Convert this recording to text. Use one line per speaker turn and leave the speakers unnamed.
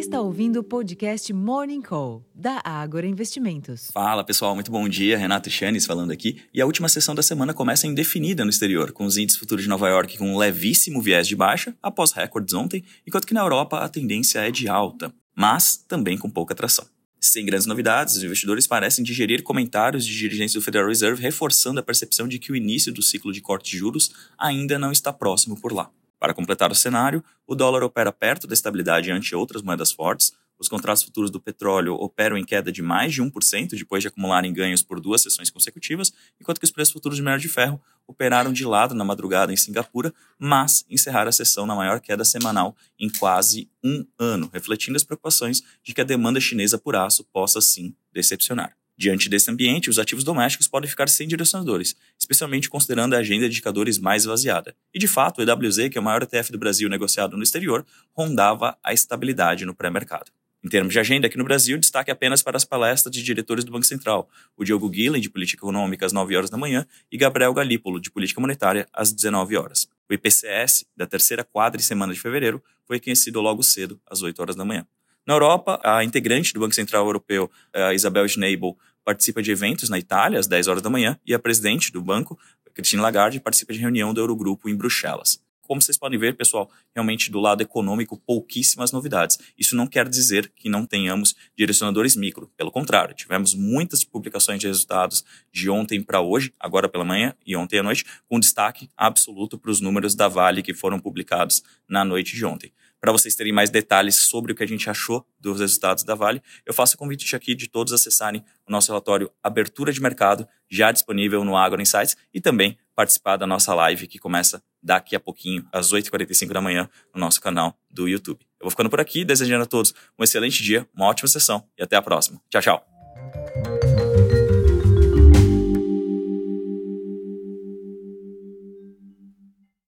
está ouvindo o podcast Morning Call, da Ágora Investimentos.
Fala pessoal, muito bom dia. Renato Chanes falando aqui. E a última sessão da semana começa indefinida no exterior, com os índices futuros de Nova York com um levíssimo viés de baixa, após recordes ontem, enquanto que na Europa a tendência é de alta, mas também com pouca atração. Sem grandes novidades, os investidores parecem digerir comentários de dirigentes do Federal Reserve reforçando a percepção de que o início do ciclo de corte de juros ainda não está próximo por lá. Para completar o cenário, o dólar opera perto da estabilidade ante outras moedas fortes, os contratos futuros do petróleo operam em queda de mais de 1% depois de acumularem ganhos por duas sessões consecutivas, enquanto que os preços futuros de minério de ferro operaram de lado na madrugada em Singapura, mas encerraram a sessão na maior queda semanal em quase um ano, refletindo as preocupações de que a demanda chinesa por aço possa sim decepcionar. Diante desse ambiente, os ativos domésticos podem ficar sem direcionadores, especialmente considerando a agenda de indicadores mais esvaziada. E de fato, o EWZ, que é o maior ETF do Brasil negociado no exterior, rondava a estabilidade no pré-mercado. Em termos de agenda, aqui no Brasil, destaque apenas para as palestras de diretores do Banco Central, o Diogo Guilhem, de Política Econômica, às 9 horas da manhã, e Gabriel Galípolo, de Política Monetária, às 19 horas. O IPCS, da terceira quadra e semana de fevereiro, foi conhecido logo cedo, às 8 horas da manhã. Na Europa, a integrante do Banco Central Europeu, a Isabel Schnabel, participa de eventos na Itália, às 10 horas da manhã, e a presidente do banco, Christine Lagarde, participa de reunião do Eurogrupo em Bruxelas. Como vocês podem ver, pessoal, realmente do lado econômico, pouquíssimas novidades. Isso não quer dizer que não tenhamos direcionadores micro. Pelo contrário, tivemos muitas publicações de resultados de ontem para hoje, agora pela manhã e ontem à noite, com destaque absoluto para os números da Vale que foram publicados na noite de ontem. Para vocês terem mais detalhes sobre o que a gente achou dos resultados da Vale, eu faço o convite aqui de todos acessarem o nosso relatório Abertura de Mercado, já disponível no Agro Insights, e também participar da nossa live que começa daqui a pouquinho, às 8h45 da manhã, no nosso canal do YouTube. Eu vou ficando por aqui, desejando a todos um excelente dia, uma ótima sessão e até a próxima. Tchau, tchau.